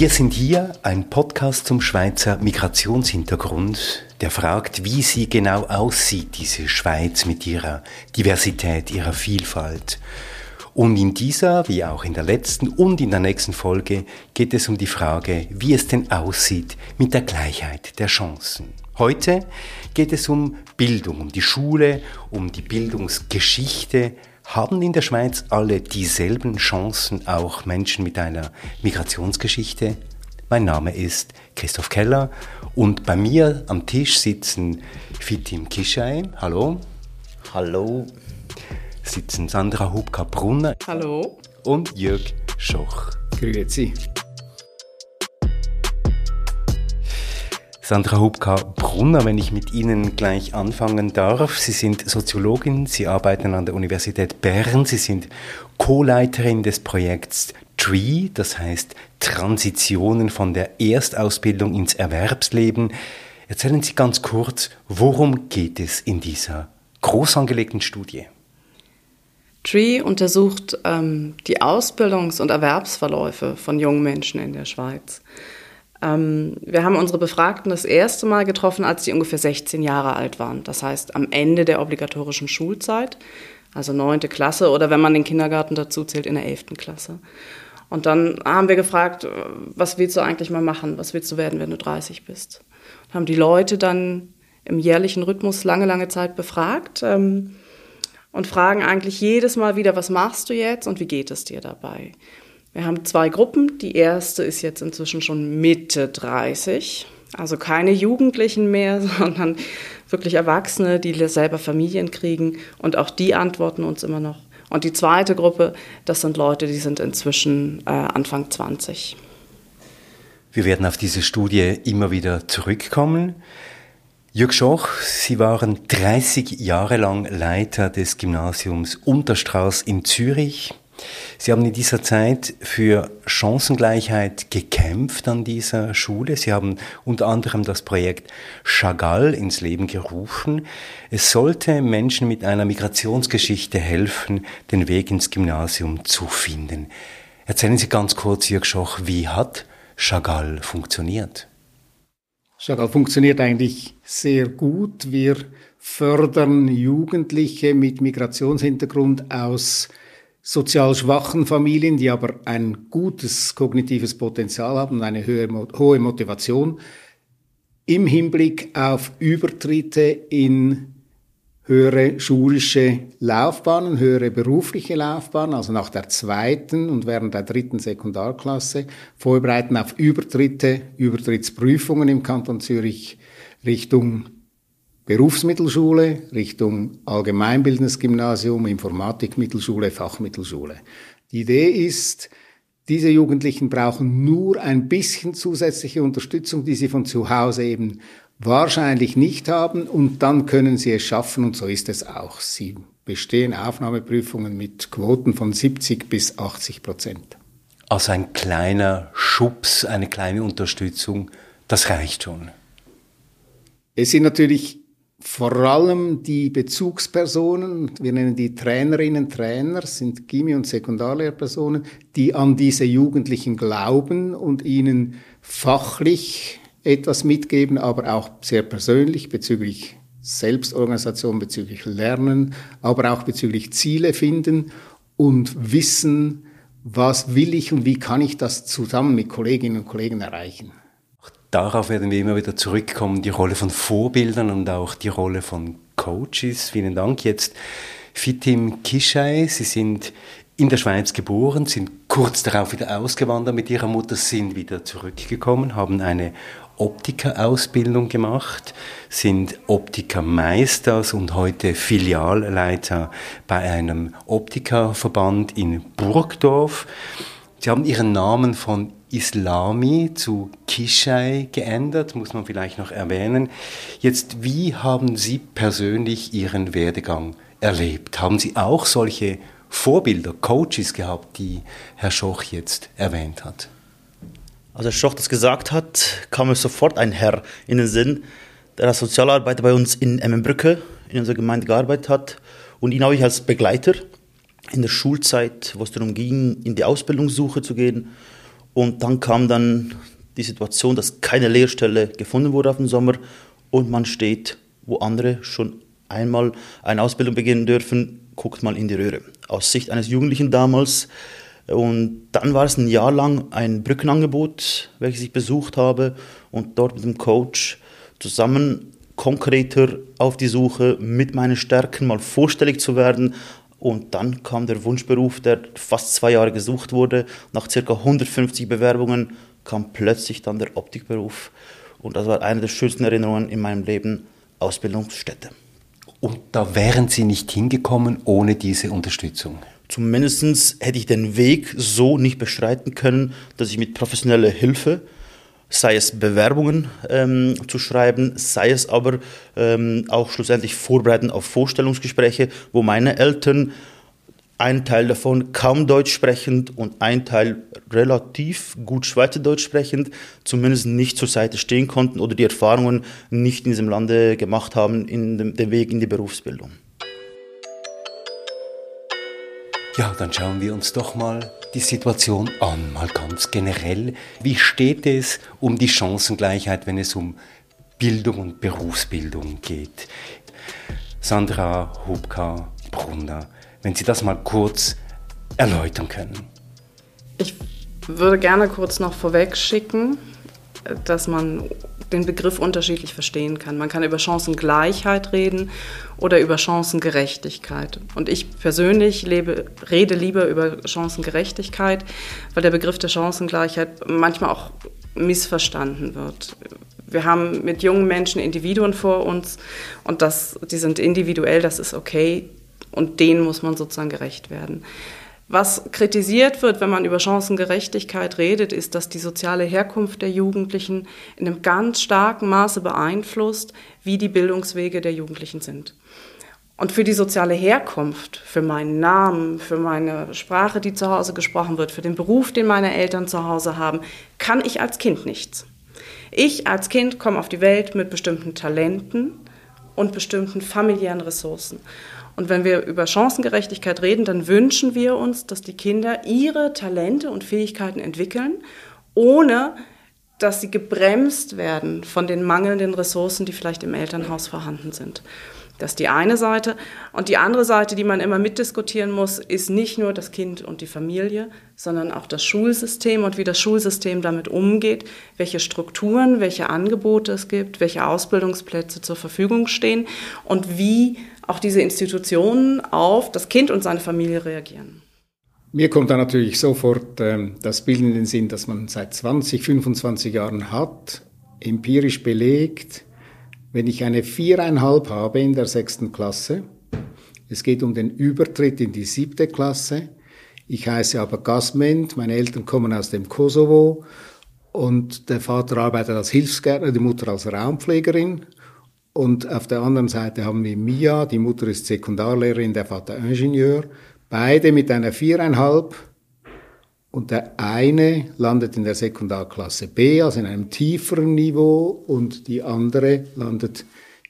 Wir sind hier ein Podcast zum Schweizer Migrationshintergrund, der fragt, wie sie genau aussieht, diese Schweiz mit ihrer Diversität, ihrer Vielfalt. Und in dieser, wie auch in der letzten und in der nächsten Folge, geht es um die Frage, wie es denn aussieht mit der Gleichheit der Chancen. Heute geht es um Bildung, um die Schule, um die Bildungsgeschichte, haben in der Schweiz alle dieselben Chancen, auch Menschen mit einer Migrationsgeschichte? Mein Name ist Christoph Keller und bei mir am Tisch sitzen Fitim Kischei. Hallo. Hallo. Sitzen Sandra Hubka-Brunner. Hallo. Und Jörg Schoch. Grüezi. Sandra Hubka-Brunner, wenn ich mit Ihnen gleich anfangen darf. Sie sind Soziologin, Sie arbeiten an der Universität Bern, Sie sind Co-Leiterin des Projekts TREE, das heißt Transitionen von der Erstausbildung ins Erwerbsleben. Erzählen Sie ganz kurz, worum geht es in dieser groß angelegten Studie? TREE untersucht ähm, die Ausbildungs- und Erwerbsverläufe von jungen Menschen in der Schweiz. Ähm, wir haben unsere Befragten das erste Mal getroffen, als die ungefähr 16 Jahre alt waren. Das heißt, am Ende der obligatorischen Schulzeit, also neunte Klasse oder wenn man den Kindergarten dazu zählt, in der elften Klasse. Und dann haben wir gefragt, was willst du eigentlich mal machen? Was willst du werden, wenn du 30 bist? Und haben die Leute dann im jährlichen Rhythmus lange, lange Zeit befragt ähm, und fragen eigentlich jedes Mal wieder, was machst du jetzt und wie geht es dir dabei? Wir haben zwei Gruppen. Die erste ist jetzt inzwischen schon Mitte 30. Also keine Jugendlichen mehr, sondern wirklich Erwachsene, die selber Familien kriegen. Und auch die antworten uns immer noch. Und die zweite Gruppe, das sind Leute, die sind inzwischen äh, Anfang 20. Wir werden auf diese Studie immer wieder zurückkommen. Jörg Schoch, Sie waren 30 Jahre lang Leiter des Gymnasiums Unterstrauß in Zürich. Sie haben in dieser Zeit für Chancengleichheit gekämpft an dieser Schule. Sie haben unter anderem das Projekt Chagall ins Leben gerufen. Es sollte Menschen mit einer Migrationsgeschichte helfen, den Weg ins Gymnasium zu finden. Erzählen Sie ganz kurz, Jörg Schoch, wie hat Chagall funktioniert? Chagall funktioniert eigentlich sehr gut. Wir fördern Jugendliche mit Migrationshintergrund aus sozial schwachen Familien, die aber ein gutes kognitives Potenzial haben und eine höhere, hohe Motivation im Hinblick auf Übertritte in höhere schulische Laufbahnen, höhere berufliche Laufbahnen, also nach der zweiten und während der dritten Sekundarklasse, vorbereiten auf Übertritte, Übertrittsprüfungen im Kanton Zürich Richtung Berufsmittelschule Richtung allgemeinbildendes Gymnasium, Informatikmittelschule, Fachmittelschule. Die Idee ist, diese Jugendlichen brauchen nur ein bisschen zusätzliche Unterstützung, die sie von zu Hause eben wahrscheinlich nicht haben und dann können sie es schaffen und so ist es auch. Sie bestehen Aufnahmeprüfungen mit Quoten von 70 bis 80 Prozent. Also ein kleiner Schubs, eine kleine Unterstützung, das reicht schon. Es sind natürlich vor allem die Bezugspersonen, wir nennen die Trainerinnen, Trainer, sind Gimmi- und Sekundarlehrpersonen, die an diese Jugendlichen glauben und ihnen fachlich etwas mitgeben, aber auch sehr persönlich bezüglich Selbstorganisation, bezüglich Lernen, aber auch bezüglich Ziele finden und wissen, was will ich und wie kann ich das zusammen mit Kolleginnen und Kollegen erreichen. Darauf werden wir immer wieder zurückkommen, die Rolle von Vorbildern und auch die Rolle von Coaches. Vielen Dank. Jetzt Fitim Kishai, Sie sind in der Schweiz geboren, sind kurz darauf wieder ausgewandert mit ihrer Mutter, sind wieder zurückgekommen, haben eine Optikerausbildung gemacht, sind Optikermeisters und heute Filialleiter bei einem Optikerverband in Burgdorf. Sie haben ihren Namen von Islami zu Kishai geändert, muss man vielleicht noch erwähnen. Jetzt, wie haben Sie persönlich Ihren Werdegang erlebt? Haben Sie auch solche Vorbilder, Coaches gehabt, die Herr Schoch jetzt erwähnt hat? Als Herr Schoch das gesagt hat, kam mir sofort ein Herr in den Sinn, der als Sozialarbeiter bei uns in Emmenbrücke in unserer Gemeinde gearbeitet hat. Und ihn habe ich als Begleiter in der Schulzeit, wo es darum ging, in die Ausbildungssuche zu gehen Und dann kam dann die Situation, dass keine Lehrstelle gefunden wurde auf den Sommer und man steht, wo andere schon einmal eine Ausbildung beginnen dürfen, guckt mal in die Röhre. Aus Sicht eines Jugendlichen damals. Und dann war es ein Jahr lang ein Brückenangebot, welches ich besucht habe und dort mit dem Coach zusammen konkreter auf die Suche mit meinen Stärken mal vorstellig zu werden. Und dann kam der Wunschberuf, der fast zwei Jahre gesucht wurde. Nach circa 150 Bewerbungen kam plötzlich dann der Optikberuf. Und das war eine der schönsten Erinnerungen in meinem Leben, Ausbildungsstätte. Und da wären Sie nicht hingekommen ohne diese Unterstützung? Zumindest hätte ich den Weg so nicht beschreiten können, dass ich mit professioneller Hilfe, sei es Bewerbungen ähm, zu schreiben, sei es aber ähm, auch schlussendlich vorbereiten auf Vorstellungsgespräche, wo meine Eltern ein Teil davon kaum Deutsch sprechend und ein Teil relativ gut Schweizerdeutsch sprechend, zumindest nicht zur Seite stehen konnten oder die Erfahrungen nicht in diesem Lande gemacht haben, in dem, dem Weg in die Berufsbildung. Ja, dann schauen wir uns doch mal die Situation an, mal ganz generell. Wie steht es um die Chancengleichheit, wenn es um Bildung und Berufsbildung geht? Sandra Hubka-Brunner wenn Sie das mal kurz erläutern können. Ich würde gerne kurz noch vorweg schicken, dass man den Begriff unterschiedlich verstehen kann. Man kann über Chancengleichheit reden oder über Chancengerechtigkeit. Und ich persönlich lebe, rede lieber über Chancengerechtigkeit, weil der Begriff der Chancengleichheit manchmal auch missverstanden wird. Wir haben mit jungen Menschen Individuen vor uns und das, die sind individuell, das ist okay. Und denen muss man sozusagen gerecht werden. Was kritisiert wird, wenn man über Chancengerechtigkeit redet, ist, dass die soziale Herkunft der Jugendlichen in einem ganz starken Maße beeinflusst, wie die Bildungswege der Jugendlichen sind. Und für die soziale Herkunft, für meinen Namen, für meine Sprache, die zu Hause gesprochen wird, für den Beruf, den meine Eltern zu Hause haben, kann ich als Kind nichts. Ich als Kind komme auf die Welt mit bestimmten Talenten und bestimmten familiären Ressourcen. Und wenn wir über Chancengerechtigkeit reden, dann wünschen wir uns, dass die Kinder ihre Talente und Fähigkeiten entwickeln, ohne dass sie gebremst werden von den mangelnden Ressourcen, die vielleicht im Elternhaus vorhanden sind. Das ist die eine Seite. Und die andere Seite, die man immer mitdiskutieren muss, ist nicht nur das Kind und die Familie, sondern auch das Schulsystem und wie das Schulsystem damit umgeht, welche Strukturen, welche Angebote es gibt, welche Ausbildungsplätze zur Verfügung stehen und wie auch diese Institutionen auf das Kind und seine Familie reagieren. Mir kommt da natürlich sofort ähm, das Bild in den Sinn, dass man seit 20, 25 Jahren hat, empirisch belegt, wenn ich eine viereinhalb habe in der sechsten Klasse, es geht um den Übertritt in die siebte Klasse, ich heiße aber Gasment, meine Eltern kommen aus dem Kosovo und der Vater arbeitet als Hilfsgärtner, die Mutter als Raumpflegerin und auf der anderen Seite haben wir Mia, die Mutter ist Sekundarlehrerin, der Vater Ingenieur. Beide mit einer viereinhalb. Und der eine landet in der Sekundarklasse B, also in einem tieferen Niveau, und die andere landet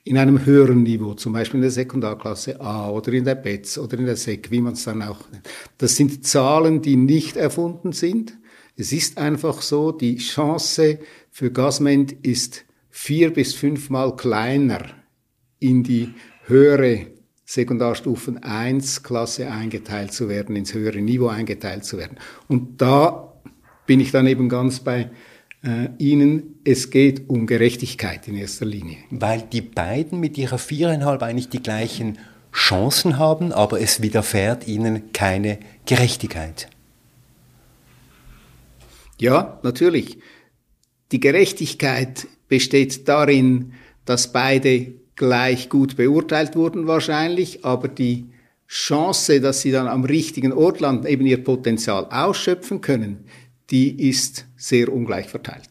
in einem höheren Niveau, zum Beispiel in der Sekundarklasse A oder in der BETS oder in der SEC, wie man es dann auch nennt. Das sind Zahlen, die nicht erfunden sind. Es ist einfach so, die Chance für Gasment ist vier bis fünfmal kleiner in die höhere Sekundarstufen 1 Klasse eingeteilt zu werden, ins höhere Niveau eingeteilt zu werden. Und da bin ich dann eben ganz bei äh, Ihnen, es geht um Gerechtigkeit in erster Linie. Weil die beiden mit ihrer viereinhalb eigentlich die gleichen Chancen haben, aber es widerfährt ihnen keine Gerechtigkeit. Ja, natürlich. Die Gerechtigkeit besteht darin, dass beide gleich gut beurteilt wurden wahrscheinlich, aber die Chance, dass sie dann am richtigen Ort landen, eben ihr Potenzial ausschöpfen können, die ist sehr ungleich verteilt.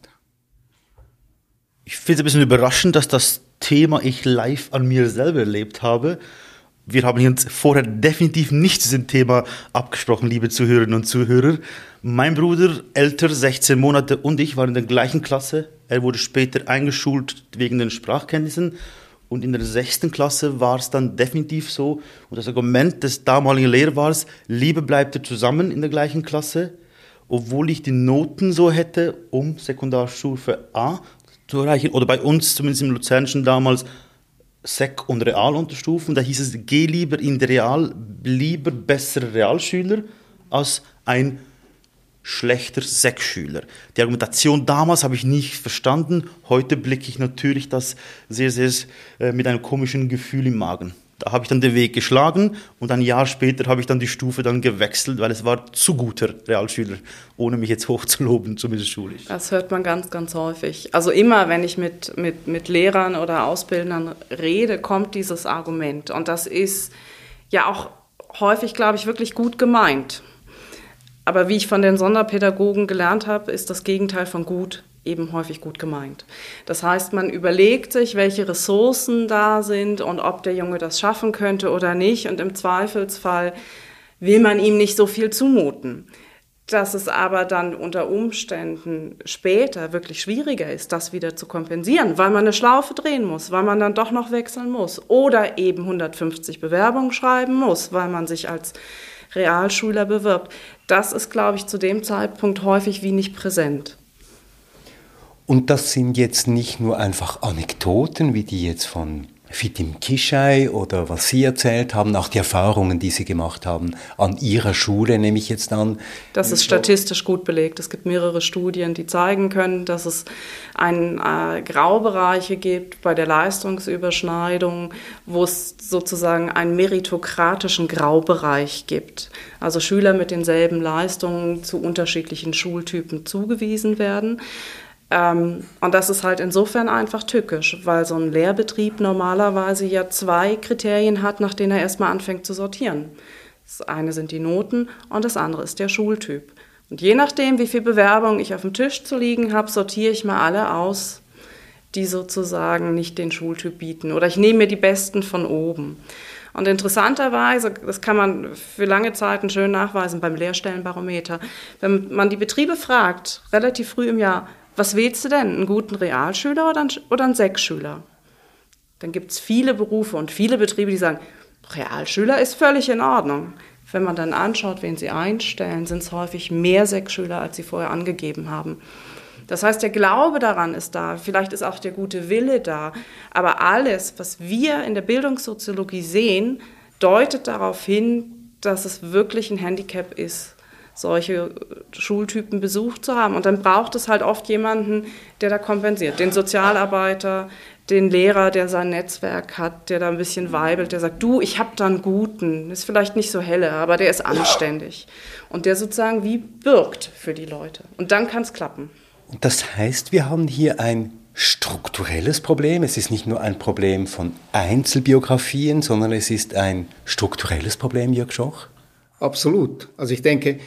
Ich finde es ein bisschen überraschend, dass das Thema ich live an mir selber erlebt habe. Wir haben uns vorher definitiv nicht diesem Thema abgesprochen, liebe Zuhörerinnen und Zuhörer. Mein Bruder, älter, 16 Monate, und ich waren in der gleichen Klasse. Er wurde später eingeschult wegen den Sprachkenntnissen. Und in der sechsten Klasse war es dann definitiv so. Und das Argument des damaligen Lehrers war, Liebe bleibt zusammen in der gleichen Klasse. obwohl ich die Noten so hätte, um Sekundarstufe A zu erreichen. Oder bei uns, zumindest im Luzernischen damals, Sek- und Realunterstufen. Da hieß es, geh lieber in die Real, lieber besserer Realschüler als ein schlechter Sek-Schüler. Die Argumentation damals habe ich nicht verstanden. Heute blicke ich natürlich das sehr, sehr äh, mit einem komischen Gefühl im Magen. Da habe ich dann den Weg geschlagen und ein Jahr später habe ich dann die Stufe dann gewechselt, weil es war zu guter Realschüler, ohne mich jetzt hochzuloben, zumindest schulisch. Das hört man ganz, ganz häufig. Also immer, wenn ich mit, mit, mit Lehrern oder Ausbildern rede, kommt dieses Argument. Und das ist ja auch häufig, glaube ich, wirklich gut gemeint. Aber wie ich von den Sonderpädagogen gelernt habe, ist das Gegenteil von gut eben häufig gut gemeint. Das heißt, man überlegt sich, welche Ressourcen da sind und ob der Junge das schaffen könnte oder nicht. Und im Zweifelsfall will man ihm nicht so viel zumuten. Dass es aber dann unter Umständen später wirklich schwieriger ist, das wieder zu kompensieren, weil man eine Schlaufe drehen muss, weil man dann doch noch wechseln muss oder eben 150 Bewerbungen schreiben muss, weil man sich als Realschüler bewirbt. Das ist, glaube ich, zu dem Zeitpunkt häufig wie nicht präsent. Und das sind jetzt nicht nur einfach Anekdoten, wie die jetzt von Fitim Kishai oder was Sie erzählt haben, auch die Erfahrungen, die Sie gemacht haben an Ihrer Schule, nehme ich jetzt an. Das ist statistisch gut belegt. Es gibt mehrere Studien, die zeigen können, dass es einen äh, Graubereiche gibt bei der Leistungsüberschneidung, wo es sozusagen einen meritokratischen Graubereich gibt. Also Schüler mit denselben Leistungen zu unterschiedlichen Schultypen zugewiesen werden. Ähm, und das ist halt insofern einfach tückisch, weil so ein Lehrbetrieb normalerweise ja zwei Kriterien hat, nach denen er erstmal anfängt zu sortieren. Das eine sind die Noten und das andere ist der Schultyp. Und je nachdem, wie viel Bewerbung ich auf dem Tisch zu liegen habe, sortiere ich mal alle aus, die sozusagen nicht den Schultyp bieten. Oder ich nehme mir die besten von oben. Und interessanterweise, das kann man für lange Zeiten schön nachweisen beim Lehrstellenbarometer, wenn man die Betriebe fragt, relativ früh im Jahr, was wählst du denn? Einen guten Realschüler oder einen, oder einen Sechsschüler? Dann gibt es viele Berufe und viele Betriebe, die sagen, Realschüler ist völlig in Ordnung. Wenn man dann anschaut, wen sie einstellen, sind es häufig mehr Sechsschüler, als sie vorher angegeben haben. Das heißt, der Glaube daran ist da, vielleicht ist auch der gute Wille da, aber alles, was wir in der Bildungssoziologie sehen, deutet darauf hin, dass es wirklich ein Handicap ist, solche Schultypen besucht zu haben. Und dann braucht es halt oft jemanden, der da kompensiert. Den Sozialarbeiter, den Lehrer, der sein Netzwerk hat, der da ein bisschen weibelt, der sagt, du, ich habe da einen guten, ist vielleicht nicht so helle, aber der ist anständig. Und der sozusagen wie birgt für die Leute. Und dann kann es klappen. Und das heißt, wir haben hier ein strukturelles Problem. Es ist nicht nur ein Problem von Einzelbiografien, sondern es ist ein strukturelles Problem, Jörg Schoch. Absolut. Also ich denke,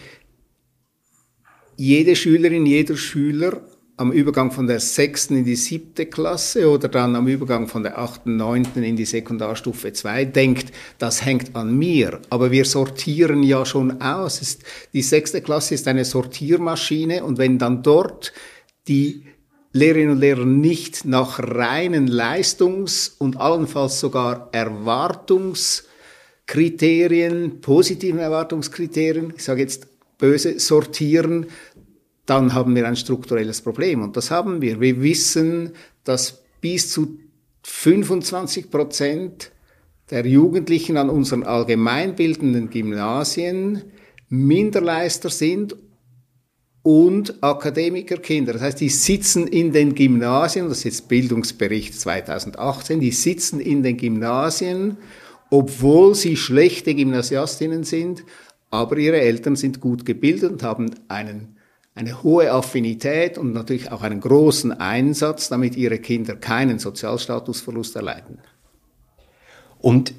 jede Schülerin, jeder Schüler am Übergang von der sechsten in die siebte Klasse oder dann am Übergang von der achten, neunten in die Sekundarstufe 2 denkt, das hängt an mir. Aber wir sortieren ja schon aus. Die sechste Klasse ist eine Sortiermaschine und wenn dann dort die Lehrerinnen und Lehrer nicht nach reinen Leistungs- und allenfalls sogar Erwartungskriterien, positiven Erwartungskriterien, ich sage jetzt böse, sortieren, dann haben wir ein strukturelles Problem. Und das haben wir. Wir wissen, dass bis zu 25 Prozent der Jugendlichen an unseren allgemeinbildenden Gymnasien Minderleister sind und Akademikerkinder. Das heißt, die sitzen in den Gymnasien, das ist jetzt Bildungsbericht 2018, die sitzen in den Gymnasien, obwohl sie schlechte Gymnasiastinnen sind, aber ihre Eltern sind gut gebildet und haben einen eine hohe Affinität und natürlich auch einen großen Einsatz, damit ihre Kinder keinen Sozialstatusverlust erleiden. Und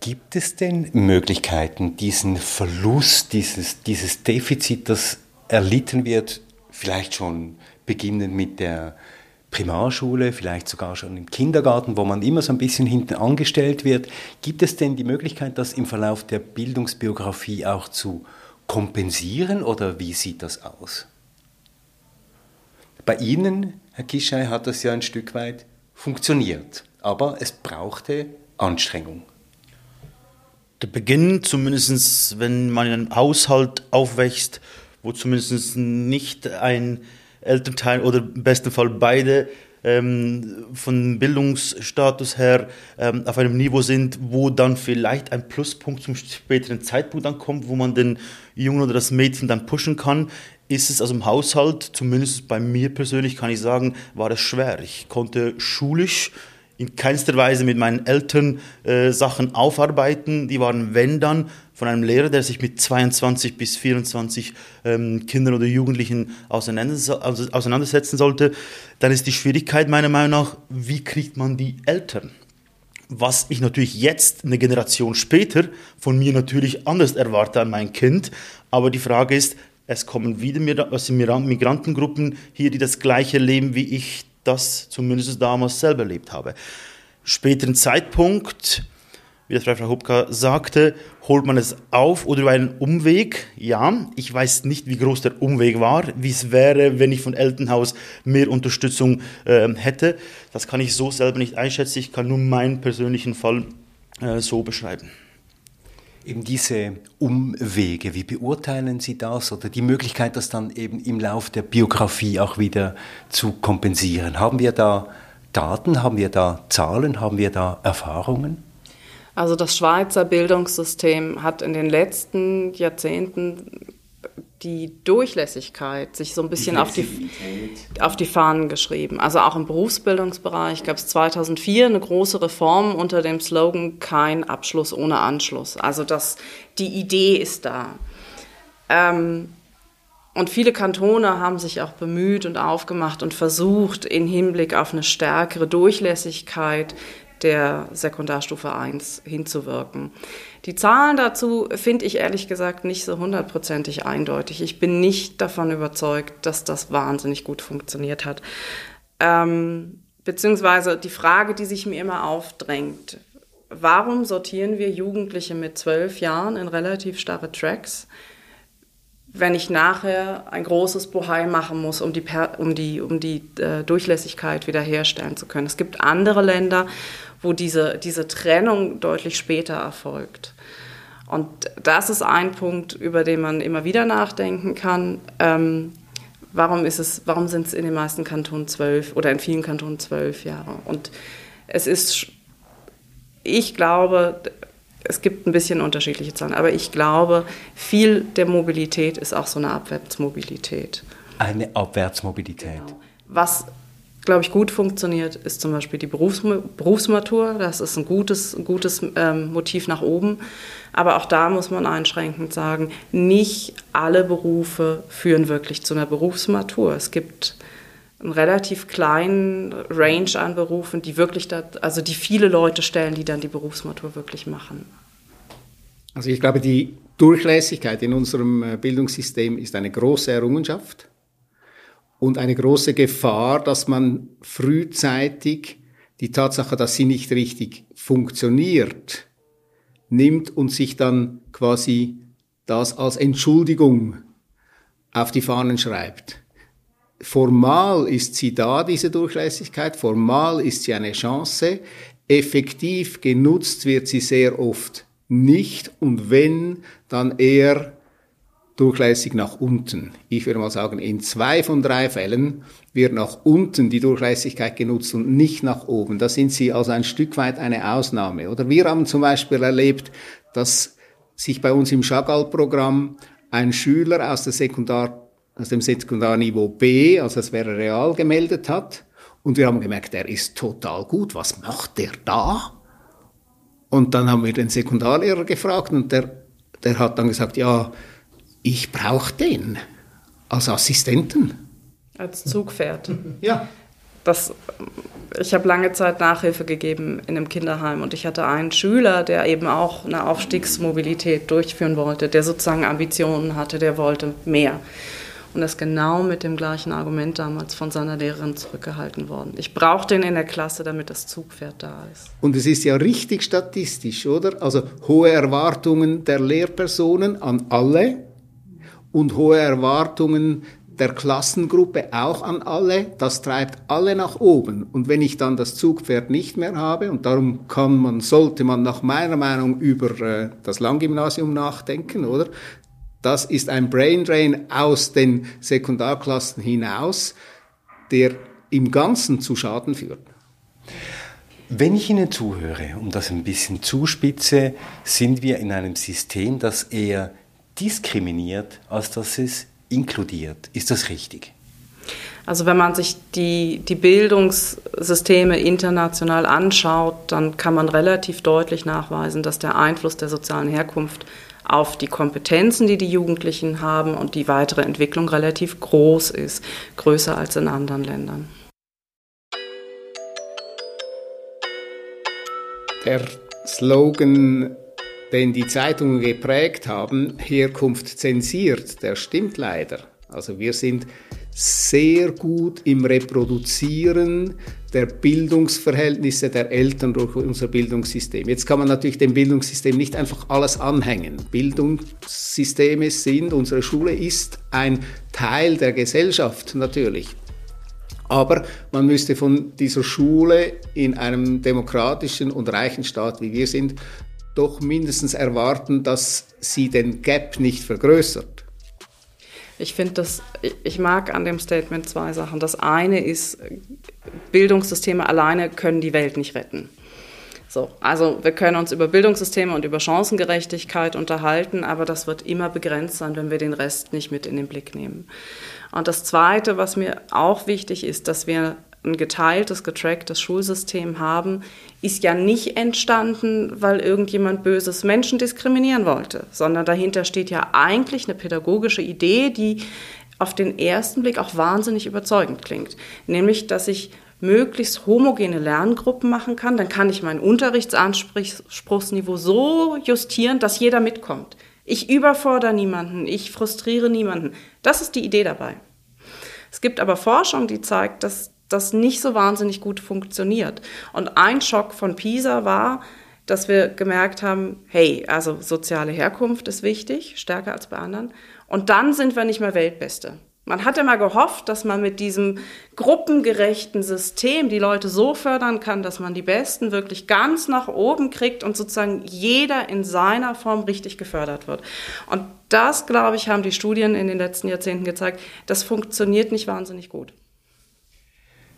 gibt es denn Möglichkeiten, diesen Verlust, dieses, dieses Defizit, das erlitten wird, vielleicht schon beginnend mit der Primarschule, vielleicht sogar schon im Kindergarten, wo man immer so ein bisschen hinten angestellt wird. Gibt es denn die Möglichkeit, das im Verlauf der Bildungsbiografie auch zu kompensieren oder wie sieht das aus? Bei Ihnen, Herr Kischei, hat das ja ein Stück weit funktioniert, aber es brauchte Anstrengung. Der Beginn, zumindest wenn man in einem Haushalt aufwächst, wo zumindest nicht ein Elternteil oder im besten Fall beide ähm, von Bildungsstatus her ähm, auf einem Niveau sind, wo dann vielleicht ein Pluspunkt zum späteren Zeitpunkt dann kommt, wo man den Jungen oder das Mädchen dann pushen kann, ist es also im Haushalt, zumindest bei mir persönlich kann ich sagen, war es schwer. Ich konnte schulisch in keinster Weise mit meinen Eltern äh, Sachen aufarbeiten. Die waren, wenn dann, von einem Lehrer, der sich mit 22 bis 24 ähm, Kindern oder Jugendlichen auseinandersetzen sollte. Dann ist die Schwierigkeit meiner Meinung nach, wie kriegt man die Eltern? Was ich natürlich jetzt, eine Generation später, von mir natürlich anders erwarte an mein Kind. Aber die Frage ist, es kommen wieder Migrantengruppen hier, die das gleiche leben, wie ich das zumindest damals selber erlebt habe. Späteren Zeitpunkt, wie das Frau Hubka sagte, holt man es auf oder über einen Umweg. Ja, ich weiß nicht, wie groß der Umweg war, wie es wäre, wenn ich von Elternhaus mehr Unterstützung äh, hätte. Das kann ich so selber nicht einschätzen. Ich kann nur meinen persönlichen Fall äh, so beschreiben. Eben diese Umwege, wie beurteilen Sie das oder die Möglichkeit, das dann eben im Lauf der Biografie auch wieder zu kompensieren? Haben wir da Daten, haben wir da Zahlen, haben wir da Erfahrungen? Also das Schweizer Bildungssystem hat in den letzten Jahrzehnten die Durchlässigkeit sich so ein bisschen die auf, die, auf die Fahnen geschrieben. Also auch im Berufsbildungsbereich gab es 2004 eine große Reform unter dem Slogan Kein Abschluss ohne Anschluss. Also das, die Idee ist da. Ähm, und viele Kantone haben sich auch bemüht und aufgemacht und versucht, in Hinblick auf eine stärkere Durchlässigkeit der Sekundarstufe 1 hinzuwirken. Die Zahlen dazu finde ich ehrlich gesagt nicht so hundertprozentig eindeutig. Ich bin nicht davon überzeugt, dass das wahnsinnig gut funktioniert hat. Ähm, beziehungsweise die Frage, die sich mir immer aufdrängt, warum sortieren wir Jugendliche mit zwölf Jahren in relativ starre Tracks? wenn ich nachher ein großes Bohai machen muss, um die, um die, um die äh, Durchlässigkeit wiederherstellen zu können. Es gibt andere Länder, wo diese, diese Trennung deutlich später erfolgt. Und das ist ein Punkt, über den man immer wieder nachdenken kann. Ähm, warum, ist es, warum sind es in den meisten Kantonen zwölf oder in vielen Kantonen zwölf Jahre? Und es ist, ich glaube, es gibt ein bisschen unterschiedliche Zahlen, aber ich glaube, viel der Mobilität ist auch so eine Abwärtsmobilität. Eine Abwärtsmobilität. Genau. Was glaube ich, gut funktioniert, ist zum Beispiel die Berufs Berufsmatur. Das ist ein gutes, gutes ähm, Motiv nach oben. Aber auch da muss man einschränkend sagen, nicht alle Berufe führen wirklich zu einer Berufsmatur. Es gibt einen relativ kleinen Range an Berufen, die wirklich, da, also die viele Leute stellen, die dann die Berufsmatur wirklich machen. Also ich glaube, die Durchlässigkeit in unserem äh, Bildungssystem ist eine große Errungenschaft und eine große Gefahr, dass man frühzeitig die Tatsache, dass sie nicht richtig funktioniert, nimmt und sich dann quasi das als Entschuldigung auf die Fahnen schreibt. Formal ist sie da, diese Durchlässigkeit, formal ist sie eine Chance, effektiv genutzt wird sie sehr oft nicht. Und wenn, dann eher durchlässig nach unten. Ich würde mal sagen, in zwei von drei Fällen wird nach unten die Durchlässigkeit genutzt und nicht nach oben. Da sind sie also ein Stück weit eine Ausnahme. Oder wir haben zum Beispiel erlebt, dass sich bei uns im Chagall-Programm ein Schüler aus, Sekundar, aus dem Sekundarniveau B, also das wäre real, gemeldet hat. Und wir haben gemerkt, der ist total gut. Was macht der da? Und dann haben wir den Sekundarlehrer gefragt und der, der hat dann gesagt, ja, ich brauche den als Assistenten. Als Zugpferd. Ja. Das, ich habe lange Zeit Nachhilfe gegeben in einem Kinderheim und ich hatte einen Schüler, der eben auch eine Aufstiegsmobilität durchführen wollte, der sozusagen Ambitionen hatte, der wollte mehr. Und das genau mit dem gleichen Argument damals von seiner Lehrerin zurückgehalten worden. Ich brauche den in der Klasse, damit das Zugpferd da ist. Und es ist ja richtig statistisch, oder? Also hohe Erwartungen der Lehrpersonen an alle, und hohe Erwartungen der Klassengruppe auch an alle, das treibt alle nach oben. Und wenn ich dann das Zugpferd nicht mehr habe, und darum kann man, sollte man nach meiner Meinung über äh, das Langgymnasium nachdenken, oder? Das ist ein Braindrain aus den Sekundarklassen hinaus, der im Ganzen zu Schaden führt. Wenn ich Ihnen zuhöre, um das ein bisschen zuspitze, sind wir in einem System, das eher diskriminiert, als dass es inkludiert. Ist das richtig? Also wenn man sich die, die Bildungssysteme international anschaut, dann kann man relativ deutlich nachweisen, dass der Einfluss der sozialen Herkunft auf die Kompetenzen, die die Jugendlichen haben und die weitere Entwicklung relativ groß ist, größer als in anderen Ländern. Der Slogan, den die Zeitungen geprägt haben, Herkunft zensiert, der stimmt leider. Also wir sind sehr gut im Reproduzieren der Bildungsverhältnisse der Eltern durch unser Bildungssystem. Jetzt kann man natürlich dem Bildungssystem nicht einfach alles anhängen. Bildungssysteme sind, unsere Schule ist ein Teil der Gesellschaft natürlich. Aber man müsste von dieser Schule in einem demokratischen und reichen Staat, wie wir sind, doch mindestens erwarten, dass sie den Gap nicht vergrößert. Ich finde das, ich mag an dem Statement zwei Sachen. Das eine ist, Bildungssysteme alleine können die Welt nicht retten. So, also wir können uns über Bildungssysteme und über Chancengerechtigkeit unterhalten, aber das wird immer begrenzt sein, wenn wir den Rest nicht mit in den Blick nehmen. Und das Zweite, was mir auch wichtig ist, dass wir ein geteiltes, getracktes Schulsystem haben, ist ja nicht entstanden, weil irgendjemand böses Menschen diskriminieren wollte, sondern dahinter steht ja eigentlich eine pädagogische Idee, die auf den ersten Blick auch wahnsinnig überzeugend klingt. Nämlich, dass ich möglichst homogene Lerngruppen machen kann, dann kann ich mein Unterrichtsanspruchsniveau so justieren, dass jeder mitkommt. Ich überfordere niemanden, ich frustriere niemanden. Das ist die Idee dabei. Es gibt aber Forschung, die zeigt, dass das nicht so wahnsinnig gut funktioniert. Und ein Schock von PISA war, dass wir gemerkt haben, hey, also soziale Herkunft ist wichtig, stärker als bei anderen. Und dann sind wir nicht mehr Weltbeste. Man hat immer gehofft, dass man mit diesem gruppengerechten System die Leute so fördern kann, dass man die Besten wirklich ganz nach oben kriegt und sozusagen jeder in seiner Form richtig gefördert wird. Und das, glaube ich, haben die Studien in den letzten Jahrzehnten gezeigt, das funktioniert nicht wahnsinnig gut.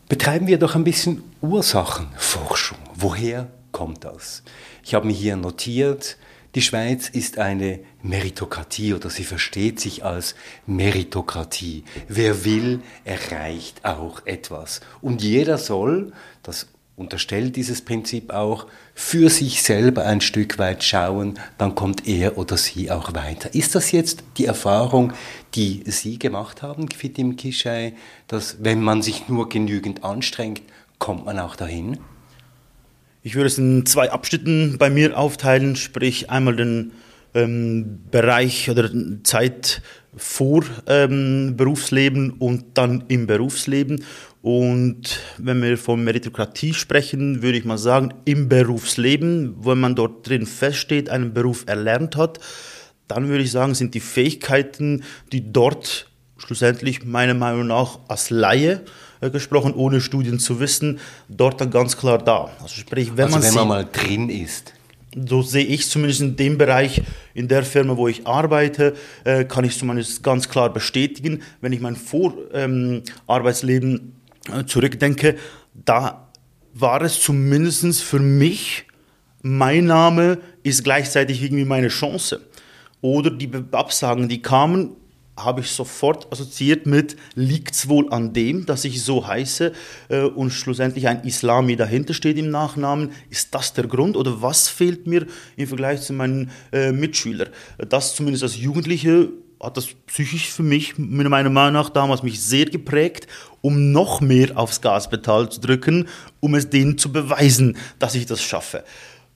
Betreiben wir doch ein bisschen Ursachenforschung. Woher kommt das? Ich habe mir hier notiert, die Schweiz ist eine Meritokratie oder sie versteht sich als Meritokratie. Wer will, erreicht auch etwas. Und jeder soll, das unterstellt dieses Prinzip auch, für sich selber ein Stück weit schauen, dann kommt er oder sie auch weiter. Ist das jetzt die Erfahrung, die Sie gemacht haben, Fitim Kishai, dass wenn man sich nur genügend anstrengt, kommt man auch dahin? Ich würde es in zwei Abschnitten bei mir aufteilen, sprich einmal den ähm, Bereich oder Zeit vor ähm, Berufsleben und dann im Berufsleben. Und wenn wir von Meritokratie sprechen, würde ich mal sagen, im Berufsleben, wenn man dort drin feststeht, einen Beruf erlernt hat, dann würde ich sagen, sind die Fähigkeiten, die dort schlussendlich meiner Meinung nach als Laie äh, gesprochen, ohne Studien zu wissen, dort dann ganz klar da. Also sprich, wenn, also man, wenn man mal drin ist. So sehe ich zumindest in dem Bereich, in der Firma, wo ich arbeite, äh, kann ich zumindest ganz klar bestätigen, wenn ich mein Vorarbeitsleben ähm, äh, zurückdenke, da war es zumindest für mich, mein Name ist gleichzeitig irgendwie meine Chance. Oder die Absagen, die kamen, habe ich sofort assoziiert mit, liegt es wohl an dem, dass ich so heiße äh, und schlussendlich ein Islami dahinter steht im Nachnamen? Ist das der Grund oder was fehlt mir im Vergleich zu meinen äh, Mitschülern? Das zumindest als Jugendliche hat das psychisch für mich, meiner Meinung nach, damals mich sehr geprägt, um noch mehr aufs Gaspedal zu drücken, um es denen zu beweisen, dass ich das schaffe.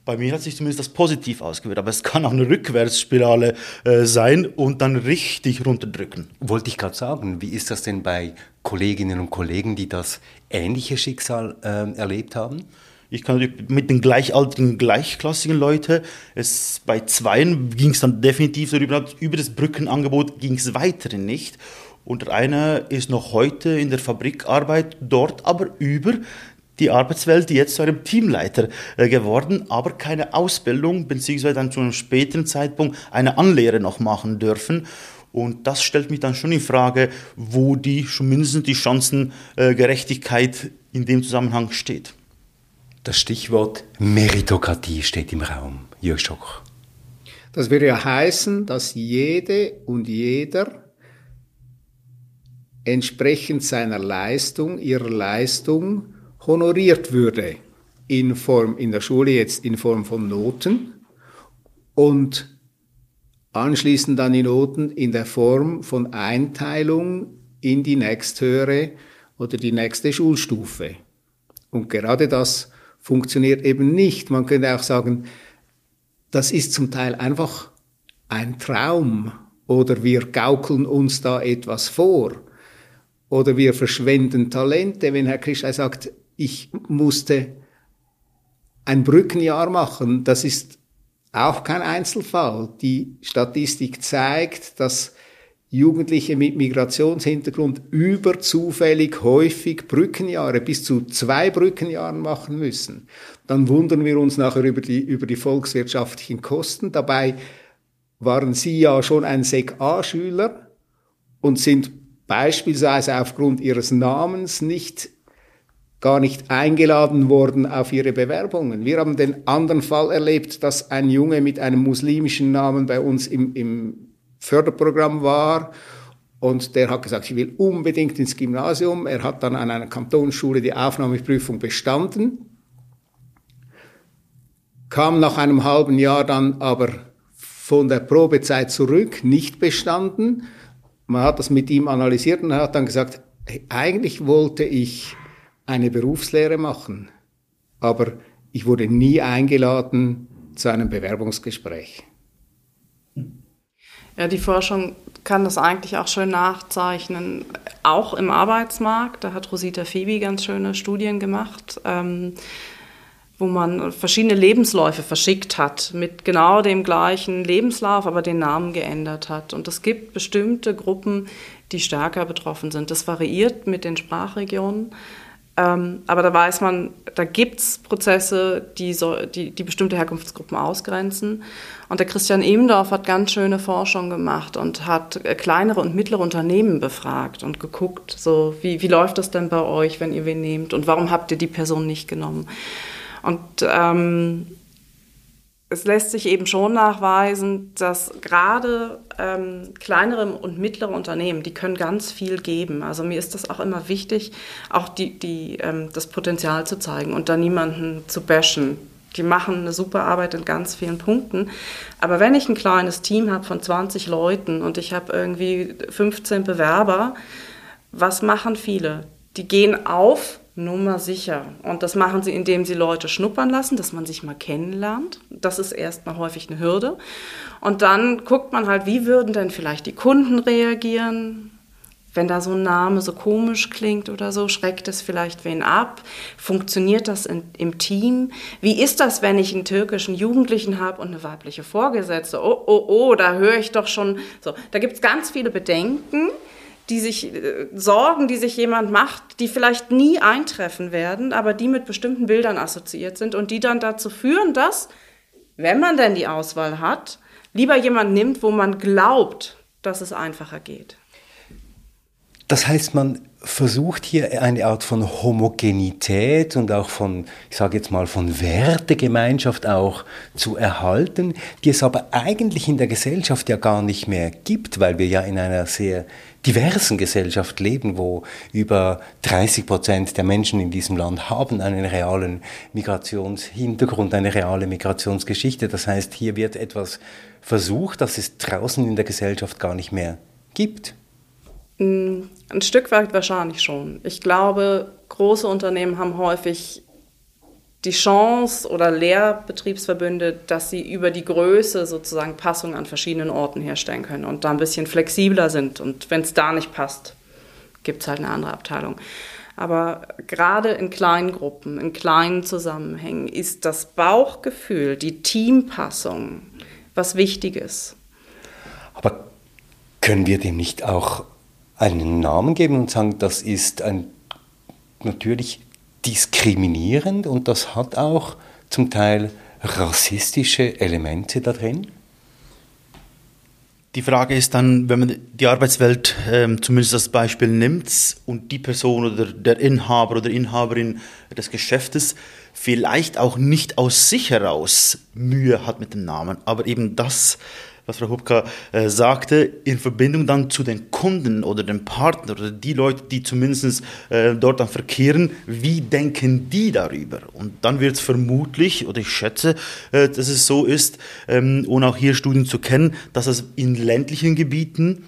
Bei mir hat sich zumindest das positiv ausgewirkt, aber es kann auch eine Rückwärtsspirale äh, sein und dann richtig runterdrücken. Wollte ich gerade sagen, wie ist das denn bei Kolleginnen und Kollegen, die das ähnliche Schicksal äh, erlebt haben? Ich kann mit den gleichaltrigen, gleichklassigen Leuten, es, bei zweien ging es dann definitiv darüber, über das Brückenangebot ging es weiterhin nicht. Und einer ist noch heute in der Fabrikarbeit dort, aber über die Arbeitswelt, die jetzt zu einem Teamleiter äh, geworden, aber keine Ausbildung beziehungsweise dann zu einem späteren Zeitpunkt eine Anlehre noch machen dürfen. Und das stellt mich dann schon in Frage, wo die schon mindestens die Chancengerechtigkeit in dem Zusammenhang steht. Das Stichwort Meritokratie steht im Raum. Jörg Schoch. Das würde ja heißen, dass jede und jeder entsprechend seiner Leistung, ihrer Leistung honoriert würde. In Form, in der Schule jetzt in Form von Noten und anschließend dann die Noten in der Form von Einteilung in die nächsthöhere oder die nächste Schulstufe. Und gerade das funktioniert eben nicht. Man könnte auch sagen, das ist zum Teil einfach ein Traum oder wir gaukeln uns da etwas vor oder wir verschwenden Talente. Wenn Herr Krishna sagt, ich musste ein Brückenjahr machen, das ist auch kein Einzelfall. Die Statistik zeigt, dass Jugendliche mit Migrationshintergrund überzufällig häufig Brückenjahre, bis zu zwei Brückenjahren machen müssen. Dann wundern wir uns nachher über die, über die volkswirtschaftlichen Kosten. Dabei waren Sie ja schon ein Sek A-Schüler und sind beispielsweise aufgrund Ihres Namens nicht gar nicht eingeladen worden auf ihre Bewerbungen. Wir haben den anderen Fall erlebt, dass ein Junge mit einem muslimischen Namen bei uns im, im Förderprogramm war. Und der hat gesagt, ich will unbedingt ins Gymnasium. Er hat dann an einer Kantonsschule die Aufnahmeprüfung bestanden, kam nach einem halben Jahr dann aber von der Probezeit zurück, nicht bestanden. Man hat das mit ihm analysiert und er hat dann gesagt, eigentlich wollte ich eine Berufslehre machen, aber ich wurde nie eingeladen zu einem Bewerbungsgespräch. Ja, die Forschung kann das eigentlich auch schön nachzeichnen, auch im Arbeitsmarkt. Da hat Rosita Phoebe ganz schöne Studien gemacht, ähm, wo man verschiedene Lebensläufe verschickt hat, mit genau dem gleichen Lebenslauf, aber den Namen geändert hat. Und es gibt bestimmte Gruppen, die stärker betroffen sind. Das variiert mit den Sprachregionen. Ähm, aber da weiß man, da gibt es Prozesse, die, so, die, die bestimmte Herkunftsgruppen ausgrenzen. Und der Christian Emendorf hat ganz schöne Forschung gemacht und hat äh, kleinere und mittlere Unternehmen befragt und geguckt, so wie, wie läuft das denn bei euch, wenn ihr wen nehmt und warum habt ihr die Person nicht genommen? Und ähm, es lässt sich eben schon nachweisen, dass gerade ähm, kleinere und mittlere Unternehmen, die können ganz viel geben. Also mir ist das auch immer wichtig, auch die, die, ähm, das Potenzial zu zeigen und da niemanden zu bashen. Die machen eine super Arbeit in ganz vielen Punkten. Aber wenn ich ein kleines Team habe von 20 Leuten und ich habe irgendwie 15 Bewerber, was machen viele? Die gehen auf Nummer sicher. Und das machen sie, indem sie Leute schnuppern lassen, dass man sich mal kennenlernt. Das ist erstmal häufig eine Hürde. Und dann guckt man halt, wie würden denn vielleicht die Kunden reagieren? Wenn da so ein Name so komisch klingt oder so, schreckt es vielleicht wen ab? Funktioniert das in, im Team? Wie ist das, wenn ich einen türkischen Jugendlichen habe und eine weibliche Vorgesetzte? Oh, oh, oh, da höre ich doch schon so. Da gibt es ganz viele Bedenken die sich äh, Sorgen, die sich jemand macht, die vielleicht nie eintreffen werden, aber die mit bestimmten Bildern assoziiert sind und die dann dazu führen, dass, wenn man denn die Auswahl hat, lieber jemand nimmt, wo man glaubt, dass es einfacher geht. Das heißt, man versucht hier eine Art von Homogenität und auch von, ich sage jetzt mal, von Wertegemeinschaft auch zu erhalten, die es aber eigentlich in der Gesellschaft ja gar nicht mehr gibt, weil wir ja in einer sehr diversen Gesellschaft leben, wo über 30 Prozent der Menschen in diesem Land haben einen realen Migrationshintergrund, eine reale Migrationsgeschichte. Das heißt, hier wird etwas versucht, das es draußen in der Gesellschaft gar nicht mehr gibt. Ein Stück weit wahrscheinlich schon. Ich glaube, große Unternehmen haben häufig die Chance oder Lehrbetriebsverbünde, dass sie über die Größe sozusagen Passungen an verschiedenen Orten herstellen können und da ein bisschen flexibler sind. Und wenn es da nicht passt, gibt es halt eine andere Abteilung. Aber gerade in kleinen Gruppen, in kleinen Zusammenhängen ist das Bauchgefühl, die Teampassung was Wichtiges. Aber können wir dem nicht auch einen Namen geben und sagen, das ist ein natürlich diskriminierend und das hat auch zum Teil rassistische Elemente da drin? Die Frage ist dann, wenn man die Arbeitswelt ähm, zumindest als Beispiel nimmt und die Person oder der Inhaber oder Inhaberin des Geschäftes vielleicht auch nicht aus sich heraus Mühe hat mit dem Namen, aber eben das was Frau Hubka äh, sagte, in Verbindung dann zu den Kunden oder den Partner oder die Leute, die zumindest äh, dort dann verkehren, wie denken die darüber? Und dann wird es vermutlich, oder ich schätze, äh, dass es so ist, ähm, ohne auch hier Studien zu kennen, dass es in ländlichen Gebieten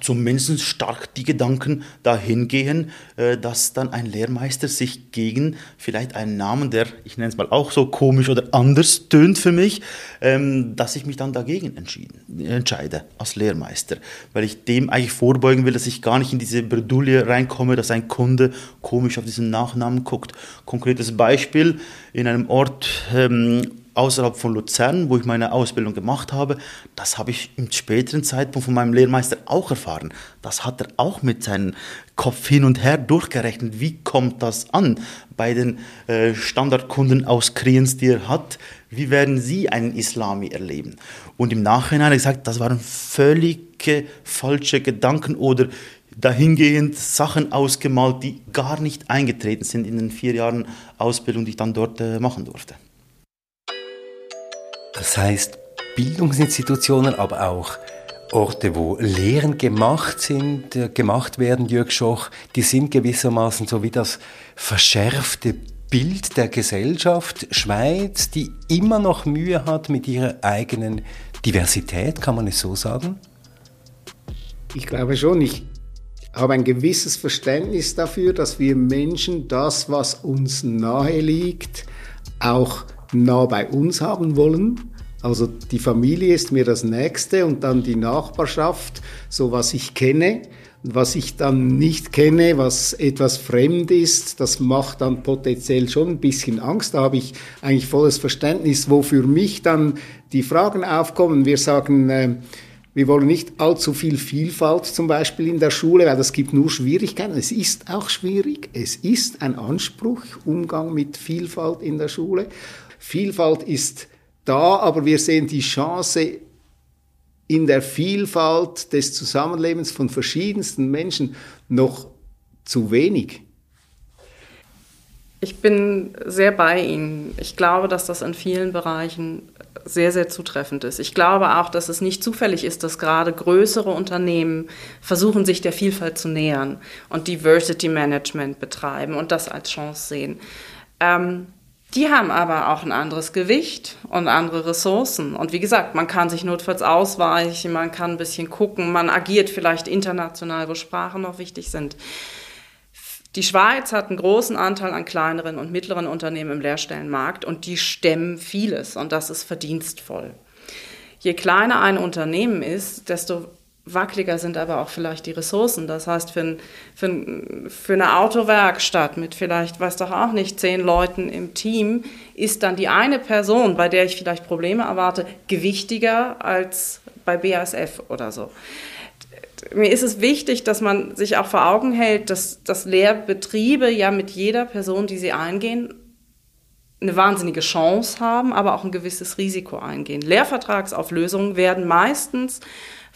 zumindest stark die Gedanken dahin gehen, äh, dass dann ein Lehrmeister sich gegen vielleicht einen Namen, der, ich nenne es mal auch so komisch oder anders tönt für mich, ähm, dass ich mich dann dagegen entscheide als Lehrmeister, weil ich dem eigentlich vorbeugen will, dass ich gar nicht in diese Bredouille reinkomme, dass ein Kunde komisch auf diesen Nachnamen guckt. Konkretes Beispiel, in einem Ort ähm, außerhalb von Luzern, wo ich meine Ausbildung gemacht habe, das habe ich im späteren Zeitpunkt von meinem Lehrmeister auch erfahren. Das hat er auch mit seinem Kopf hin und her durchgerechnet. Wie kommt das an bei den äh, Standardkunden aus Kriens, die er hat? Wie werden sie einen Islami erleben? Und im Nachhinein hat er gesagt, das waren völlig falsche Gedanken oder dahingehend Sachen ausgemalt, die gar nicht eingetreten sind in den vier Jahren Ausbildung, die ich dann dort äh, machen durfte. Das heißt, Bildungsinstitutionen, aber auch Orte, wo Lehren gemacht sind, äh, gemacht werden, Jörg Schoch, die sind gewissermaßen so wie das verschärfte Bild der Gesellschaft Schweiz, die immer noch Mühe hat mit ihrer eigenen Diversität, kann man es so sagen? Ich glaube schon. Ich habe ein gewisses Verständnis dafür, dass wir Menschen das, was uns nahe liegt, auch nah bei uns haben wollen. Also die Familie ist mir das Nächste und dann die Nachbarschaft, so was ich kenne. Was ich dann nicht kenne, was etwas fremd ist, das macht dann potenziell schon ein bisschen Angst. Da habe ich eigentlich volles Verständnis, wo für mich dann die Fragen aufkommen. Wir sagen, äh, wir wollen nicht allzu viel Vielfalt zum Beispiel in der Schule, weil das gibt nur Schwierigkeiten. Es ist auch schwierig. Es ist ein Anspruch, Umgang mit Vielfalt in der Schule. Vielfalt ist da, aber wir sehen die Chance in der Vielfalt des Zusammenlebens von verschiedensten Menschen noch zu wenig. Ich bin sehr bei Ihnen. Ich glaube, dass das in vielen Bereichen sehr, sehr zutreffend ist. Ich glaube auch, dass es nicht zufällig ist, dass gerade größere Unternehmen versuchen, sich der Vielfalt zu nähern und Diversity Management betreiben und das als Chance sehen. Ähm, die haben aber auch ein anderes Gewicht und andere Ressourcen. Und wie gesagt, man kann sich notfalls ausweichen, man kann ein bisschen gucken, man agiert vielleicht international, wo Sprachen noch wichtig sind. Die Schweiz hat einen großen Anteil an kleineren und mittleren Unternehmen im Lehrstellenmarkt und die stemmen vieles und das ist verdienstvoll. Je kleiner ein Unternehmen ist, desto wackeliger sind aber auch vielleicht die Ressourcen. Das heißt, für, ein, für, ein, für, eine Autowerkstatt mit vielleicht, weiß doch auch nicht, zehn Leuten im Team, ist dann die eine Person, bei der ich vielleicht Probleme erwarte, gewichtiger als bei BASF oder so. Mir ist es wichtig, dass man sich auch vor Augen hält, dass, dass Lehrbetriebe ja mit jeder Person, die sie eingehen, eine wahnsinnige Chance haben, aber auch ein gewisses Risiko eingehen. Lehrvertragsauflösungen werden meistens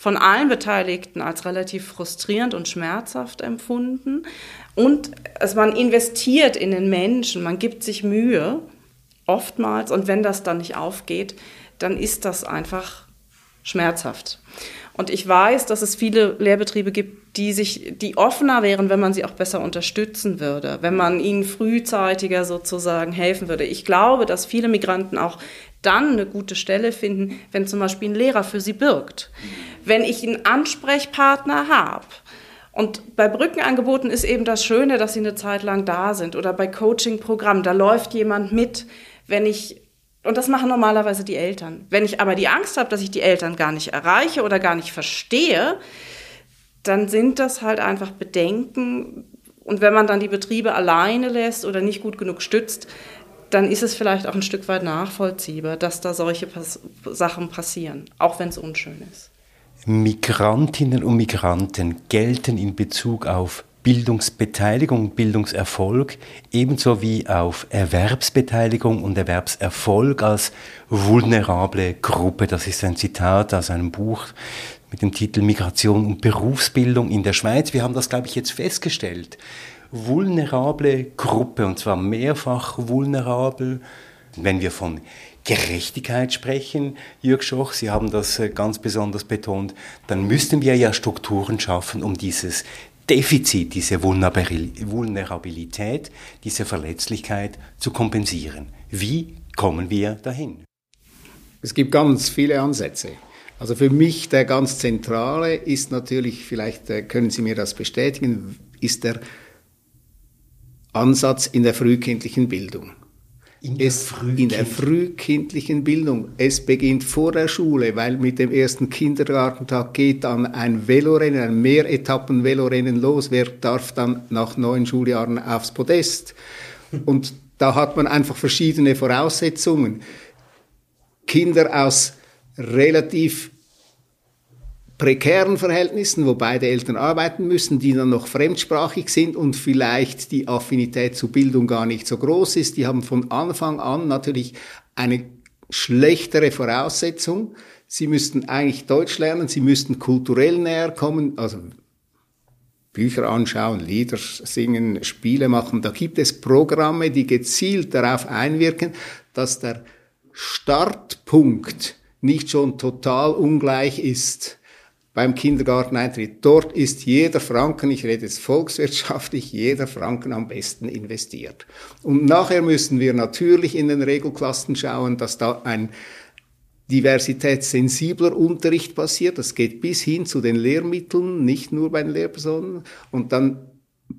von allen Beteiligten als relativ frustrierend und schmerzhaft empfunden. Und also man investiert in den Menschen, man gibt sich Mühe, oftmals, und wenn das dann nicht aufgeht, dann ist das einfach schmerzhaft. Und ich weiß, dass es viele Lehrbetriebe gibt, die sich, die offener wären, wenn man sie auch besser unterstützen würde, wenn man ihnen frühzeitiger sozusagen helfen würde. Ich glaube, dass viele Migranten auch dann eine gute Stelle finden, wenn zum Beispiel ein Lehrer für sie birgt. Wenn ich einen Ansprechpartner habe. Und bei Brückenangeboten ist eben das Schöne, dass sie eine Zeit lang da sind. Oder bei Coaching-Programmen, da läuft jemand mit. Wenn ich, und das machen normalerweise die Eltern. Wenn ich aber die Angst habe, dass ich die Eltern gar nicht erreiche oder gar nicht verstehe, dann sind das halt einfach Bedenken. Und wenn man dann die Betriebe alleine lässt oder nicht gut genug stützt, dann ist es vielleicht auch ein Stück weit nachvollziehbar, dass da solche Pas Sachen passieren, auch wenn es unschön ist. Migrantinnen und Migranten gelten in Bezug auf Bildungsbeteiligung, Bildungserfolg, ebenso wie auf Erwerbsbeteiligung und Erwerbserfolg als vulnerable Gruppe. Das ist ein Zitat aus einem Buch mit dem Titel Migration und Berufsbildung in der Schweiz. Wir haben das, glaube ich, jetzt festgestellt. Vulnerable Gruppe, und zwar mehrfach vulnerabel. Wenn wir von Gerechtigkeit sprechen, Jörg Schoch, Sie haben das äh, ganz besonders betont, dann müssten wir ja Strukturen schaffen, um dieses Defizit, diese Vulnerabilität, diese Verletzlichkeit zu kompensieren. Wie kommen wir dahin? Es gibt ganz viele Ansätze. Also für mich der ganz zentrale ist natürlich, vielleicht äh, können Sie mir das bestätigen, ist der Ansatz in der frühkindlichen Bildung. In der, es, in der frühkindlichen Bildung. Es beginnt vor der Schule, weil mit dem ersten Kindergartentag geht dann ein Velorennen, ein Mehretappen-Velorennen los. Wer darf dann nach neun Schuljahren aufs Podest? Und da hat man einfach verschiedene Voraussetzungen. Kinder aus relativ prekären Verhältnissen, wo beide Eltern arbeiten müssen, die dann noch fremdsprachig sind und vielleicht die Affinität zu Bildung gar nicht so groß ist, die haben von Anfang an natürlich eine schlechtere Voraussetzung. Sie müssten eigentlich Deutsch lernen, sie müssten kulturell näher kommen, also Bücher anschauen, Lieder singen, Spiele machen. Da gibt es Programme, die gezielt darauf einwirken, dass der Startpunkt nicht schon total ungleich ist beim Kindergarteneintritt. Dort ist jeder Franken, ich rede jetzt volkswirtschaftlich, jeder Franken am besten investiert. Und nachher müssen wir natürlich in den Regelklassen schauen, dass da ein diversitätssensibler Unterricht passiert. Das geht bis hin zu den Lehrmitteln, nicht nur bei den Lehrpersonen. Und dann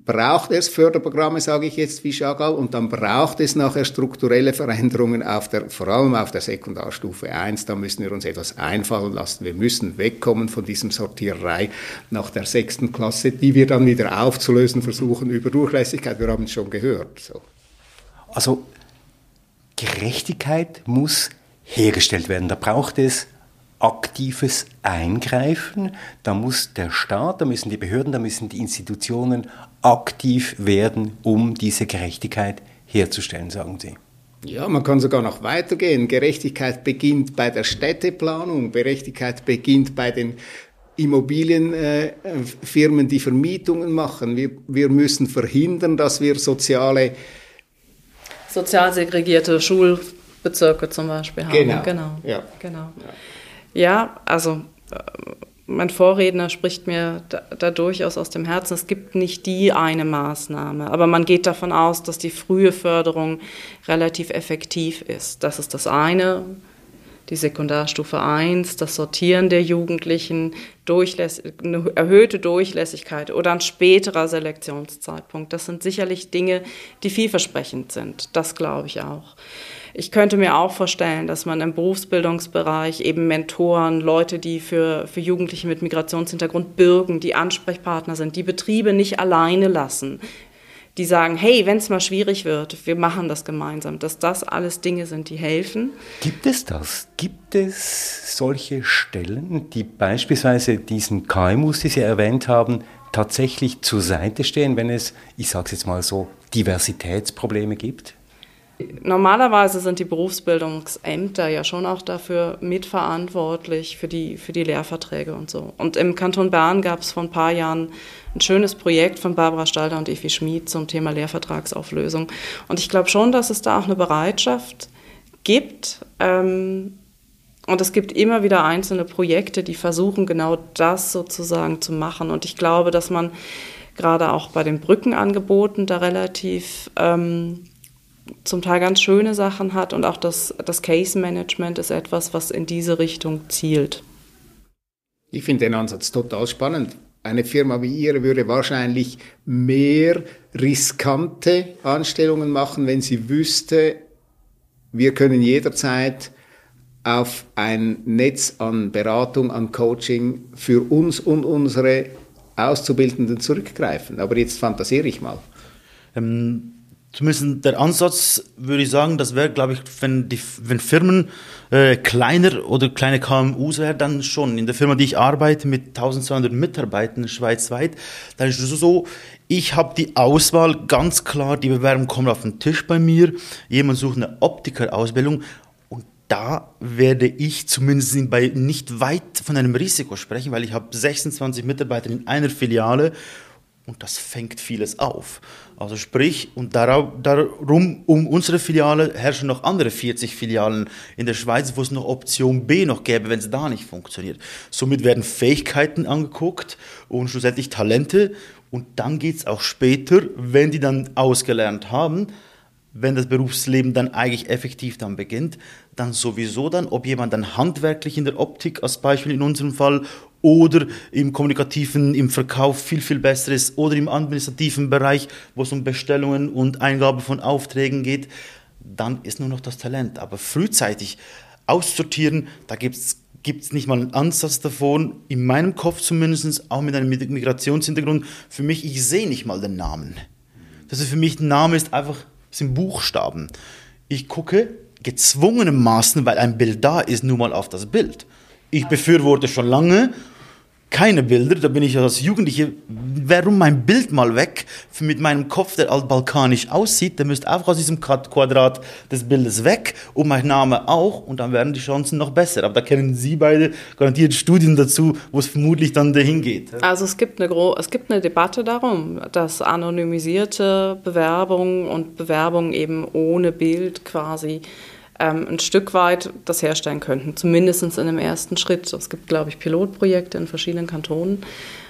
braucht es Förderprogramme, sage ich jetzt wie Chagall, und dann braucht es nachher strukturelle Veränderungen auf der, vor allem auf der Sekundarstufe 1. Da müssen wir uns etwas einfallen lassen. Wir müssen wegkommen von diesem Sortiererei nach der sechsten Klasse, die wir dann wieder aufzulösen versuchen über Durchlässigkeit. Wir haben es schon gehört. So. Also Gerechtigkeit muss hergestellt werden. Da braucht es aktives Eingreifen. Da muss der Staat, da müssen die Behörden, da müssen die Institutionen aktiv werden, um diese Gerechtigkeit herzustellen, sagen Sie. Ja, man kann sogar noch weitergehen. Gerechtigkeit beginnt bei der Städteplanung, Gerechtigkeit beginnt bei den Immobilienfirmen, die Vermietungen machen. Wir, wir müssen verhindern, dass wir soziale sozial segregierte Schulbezirke zum Beispiel haben. Genau. genau. Ja. genau. Ja, also äh, mein Vorredner spricht mir da, da, durchaus aus dem Herzen. Es gibt nicht die eine Maßnahme, aber man geht davon aus, dass die frühe Förderung relativ effektiv ist. Das ist das eine. Die Sekundarstufe 1, das Sortieren der Jugendlichen, eine erhöhte Durchlässigkeit oder ein späterer Selektionszeitpunkt. Das sind sicherlich Dinge, die vielversprechend sind. Das glaube ich auch. Ich könnte mir auch vorstellen, dass man im Berufsbildungsbereich eben Mentoren, Leute, die für, für Jugendliche mit Migrationshintergrund bürgen, die Ansprechpartner sind, die Betriebe nicht alleine lassen, die sagen, hey, wenn es mal schwierig wird, wir machen das gemeinsam, dass das alles Dinge sind, die helfen. Gibt es das? Gibt es solche Stellen, die beispielsweise diesen KMUs, die Sie erwähnt haben, tatsächlich zur Seite stehen, wenn es, ich sage es jetzt mal so, Diversitätsprobleme gibt? Normalerweise sind die Berufsbildungsämter ja schon auch dafür mitverantwortlich für die, für die Lehrverträge und so. Und im Kanton Bern gab es vor ein paar Jahren ein schönes Projekt von Barbara Stalder und Evi Schmid zum Thema Lehrvertragsauflösung. Und ich glaube schon, dass es da auch eine Bereitschaft gibt. Ähm, und es gibt immer wieder einzelne Projekte, die versuchen, genau das sozusagen zu machen. Und ich glaube, dass man gerade auch bei den Brückenangeboten da relativ ähm, zum Teil ganz schöne Sachen hat und auch das, das Case Management ist etwas, was in diese Richtung zielt. Ich finde den Ansatz total spannend. Eine Firma wie Ihre würde wahrscheinlich mehr riskante Anstellungen machen, wenn sie wüsste, wir können jederzeit auf ein Netz an Beratung, an Coaching für uns und unsere Auszubildenden zurückgreifen. Aber jetzt fantasiere ich mal. Ähm Zumindest der Ansatz würde ich sagen, das wäre, glaube ich, wenn, die, wenn Firmen äh, kleiner oder kleine KMUs wären, dann schon. In der Firma, die ich arbeite, mit 1200 Mitarbeitern schweizweit, dann ist es so, ich habe die Auswahl ganz klar, die Bewerbung kommt auf den Tisch bei mir, jemand sucht eine Optikerausbildung und da werde ich zumindest bei nicht weit von einem Risiko sprechen, weil ich habe 26 Mitarbeiter in einer Filiale und das fängt vieles auf. Also sprich, und darum, um unsere Filiale herrschen noch andere 40 Filialen in der Schweiz, wo es noch Option B noch gäbe, wenn es da nicht funktioniert. Somit werden Fähigkeiten angeguckt und schlussendlich Talente. Und dann geht es auch später, wenn die dann ausgelernt haben, wenn das Berufsleben dann eigentlich effektiv dann beginnt, dann sowieso dann, ob jemand dann handwerklich in der Optik als Beispiel in unserem Fall oder im kommunikativen, im Verkauf viel, viel besser ist oder im administrativen Bereich, wo es um Bestellungen und Eingabe von Aufträgen geht, dann ist nur noch das Talent. Aber frühzeitig aussortieren, da gibt es nicht mal einen Ansatz davon, in meinem Kopf zumindest, auch mit einem Migrationshintergrund. Für mich, ich sehe nicht mal den Namen. Das ist für mich, ein Name ist einfach, sind Buchstaben. Ich gucke gezwungenermaßen, weil ein Bild da ist, nur mal auf das Bild. Ich befürworte schon lange keine Bilder, da bin ich als Jugendliche, warum mein Bild mal weg mit meinem Kopf, der altbalkanisch aussieht, der müsste einfach aus diesem Quadrat des Bildes weg und mein Name auch und dann wären die Chancen noch besser. Aber da kennen Sie beide garantiert Studien dazu, wo es vermutlich dann dahin geht. Also es gibt eine, es gibt eine Debatte darum, dass anonymisierte Bewerbungen und Bewerbungen eben ohne Bild quasi ähm, ein Stück weit das herstellen könnten, zumindest in einem ersten Schritt. Es gibt, glaube ich, Pilotprojekte in verschiedenen Kantonen.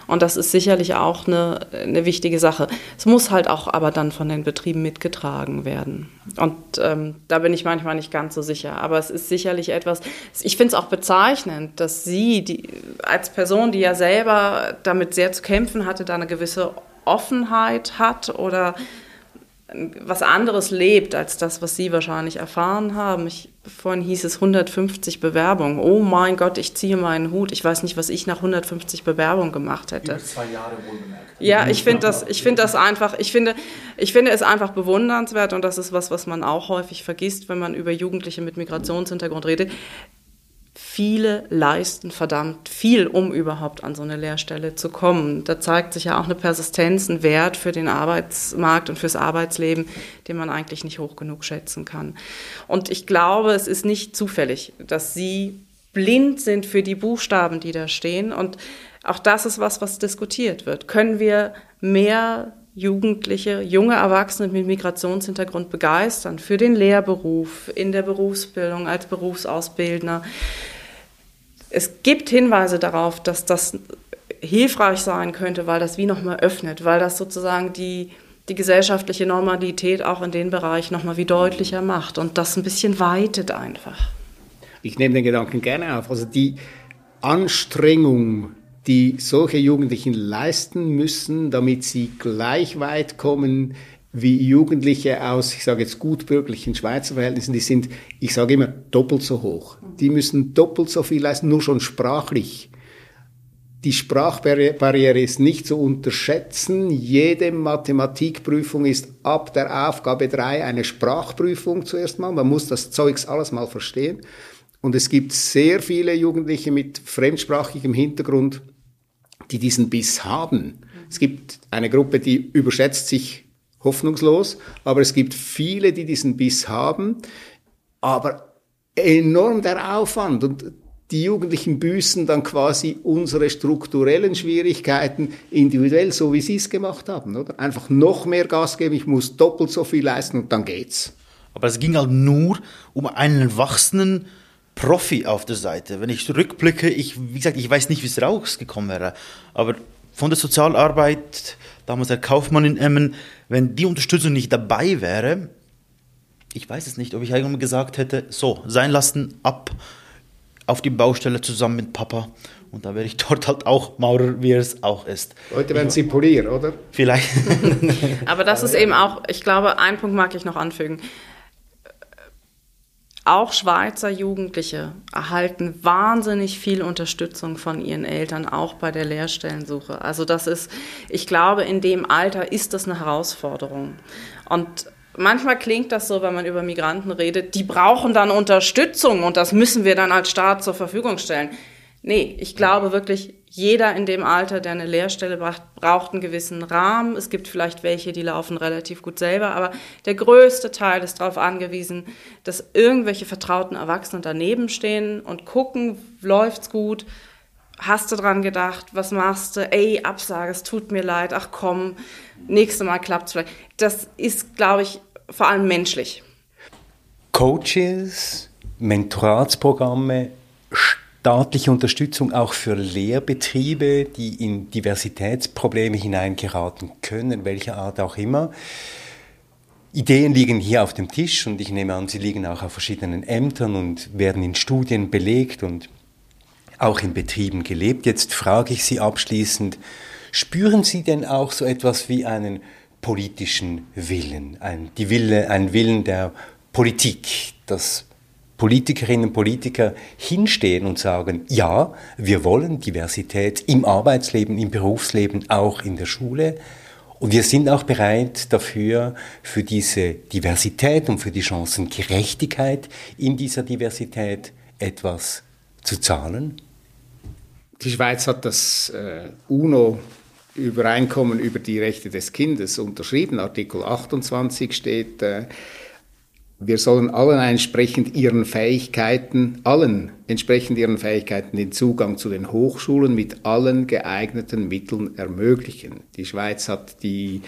Und das ist sicherlich auch eine, eine wichtige Sache. Es muss halt auch aber dann von den Betrieben mitgetragen werden. Und ähm, da bin ich manchmal nicht ganz so sicher. Aber es ist sicherlich etwas, ich finde es auch bezeichnend, dass Sie die, als Person, die ja selber damit sehr zu kämpfen hatte, da eine gewisse Offenheit hat oder was anderes lebt als das, was Sie wahrscheinlich erfahren haben. Ich, vorhin hieß es 150 Bewerbungen. Oh mein Gott, ich ziehe meinen Hut. Ich weiß nicht, was ich nach 150 Bewerbungen gemacht hätte. Über zwei Jahre wohlbemerkt. Ja, ich finde das, ich finde das einfach, ich finde, ich finde es einfach bewundernswert und das ist was, was man auch häufig vergisst, wenn man über Jugendliche mit Migrationshintergrund redet viele leisten verdammt viel, um überhaupt an so eine Lehrstelle zu kommen. Da zeigt sich ja auch eine Persistenz, ein Wert für den Arbeitsmarkt und fürs Arbeitsleben, den man eigentlich nicht hoch genug schätzen kann. Und ich glaube, es ist nicht zufällig, dass Sie blind sind für die Buchstaben, die da stehen. Und auch das ist was, was diskutiert wird. Können wir mehr Jugendliche, junge Erwachsene mit Migrationshintergrund begeistern für den Lehrberuf, in der Berufsbildung, als Berufsausbildner. Es gibt Hinweise darauf, dass das hilfreich sein könnte, weil das wie nochmal öffnet, weil das sozusagen die, die gesellschaftliche Normalität auch in den Bereich nochmal wie deutlicher macht und das ein bisschen weitet einfach. Ich nehme den Gedanken gerne auf. Also die Anstrengung die solche Jugendlichen leisten müssen, damit sie gleich weit kommen wie Jugendliche aus, ich sage jetzt gutbürgerlichen Schweizer Verhältnissen, die sind, ich sage immer, doppelt so hoch. Die müssen doppelt so viel leisten, nur schon sprachlich. Die Sprachbarriere ist nicht zu unterschätzen. Jede Mathematikprüfung ist ab der Aufgabe 3 eine Sprachprüfung zuerst mal. Man muss das Zeugs alles mal verstehen. Und es gibt sehr viele Jugendliche mit fremdsprachigem Hintergrund, die diesen Biss haben. Es gibt eine Gruppe, die überschätzt sich hoffnungslos, aber es gibt viele, die diesen Biss haben, aber enorm der Aufwand und die Jugendlichen büßen dann quasi unsere strukturellen Schwierigkeiten individuell, so wie sie es gemacht haben, oder? Einfach noch mehr Gas geben, ich muss doppelt so viel leisten und dann geht's. Aber es ging halt nur um einen erwachsenen Profi auf der Seite. Wenn ich zurückblicke, ich, wie gesagt, ich weiß nicht, wie es rausgekommen wäre, aber von der Sozialarbeit, damals der Kaufmann in Emmen, wenn die Unterstützung nicht dabei wäre, ich weiß es nicht, ob ich irgendwann gesagt hätte, so, sein lassen, ab auf die Baustelle zusammen mit Papa. Und da wäre ich dort halt auch Maurer, wie er es auch ist. Heute werden Sie Polier, oder? Vielleicht. Aber das ist eben auch, ich glaube, ein Punkt mag ich noch anfügen. Auch Schweizer Jugendliche erhalten wahnsinnig viel Unterstützung von ihren Eltern, auch bei der Lehrstellensuche. Also das ist, ich glaube, in dem Alter ist das eine Herausforderung. Und manchmal klingt das so, wenn man über Migranten redet, die brauchen dann Unterstützung und das müssen wir dann als Staat zur Verfügung stellen. Nee, ich glaube wirklich, jeder in dem Alter, der eine Lehrstelle braucht, braucht einen gewissen Rahmen. Es gibt vielleicht welche, die laufen relativ gut selber, aber der größte Teil ist darauf angewiesen, dass irgendwelche vertrauten Erwachsenen daneben stehen und gucken, läuft's gut, hast du dran gedacht, was machst du, ey, Absage, es tut mir leid, ach komm, nächstes Mal klappt's vielleicht. Das ist, glaube ich, vor allem menschlich. Coaches, Mentoratsprogramme, staatliche Unterstützung auch für Lehrbetriebe, die in Diversitätsprobleme hineingeraten können, welcher Art auch immer. Ideen liegen hier auf dem Tisch und ich nehme an, sie liegen auch auf verschiedenen Ämtern und werden in Studien belegt und auch in Betrieben gelebt. Jetzt frage ich Sie abschließend, spüren Sie denn auch so etwas wie einen politischen Willen, ein, die Wille, ein Willen der Politik, dass Politikerinnen und Politiker hinstehen und sagen, ja, wir wollen Diversität im Arbeitsleben, im Berufsleben, auch in der Schule. Und wir sind auch bereit dafür, für diese Diversität und für die Chancengerechtigkeit in dieser Diversität etwas zu zahlen? Die Schweiz hat das äh, UNO Übereinkommen über die Rechte des Kindes unterschrieben. Artikel 28 steht, äh, wir sollen allen entsprechend ihren Fähigkeiten, allen entsprechend ihren Fähigkeiten den Zugang zu den Hochschulen mit allen geeigneten Mitteln ermöglichen. Die Schweiz hat die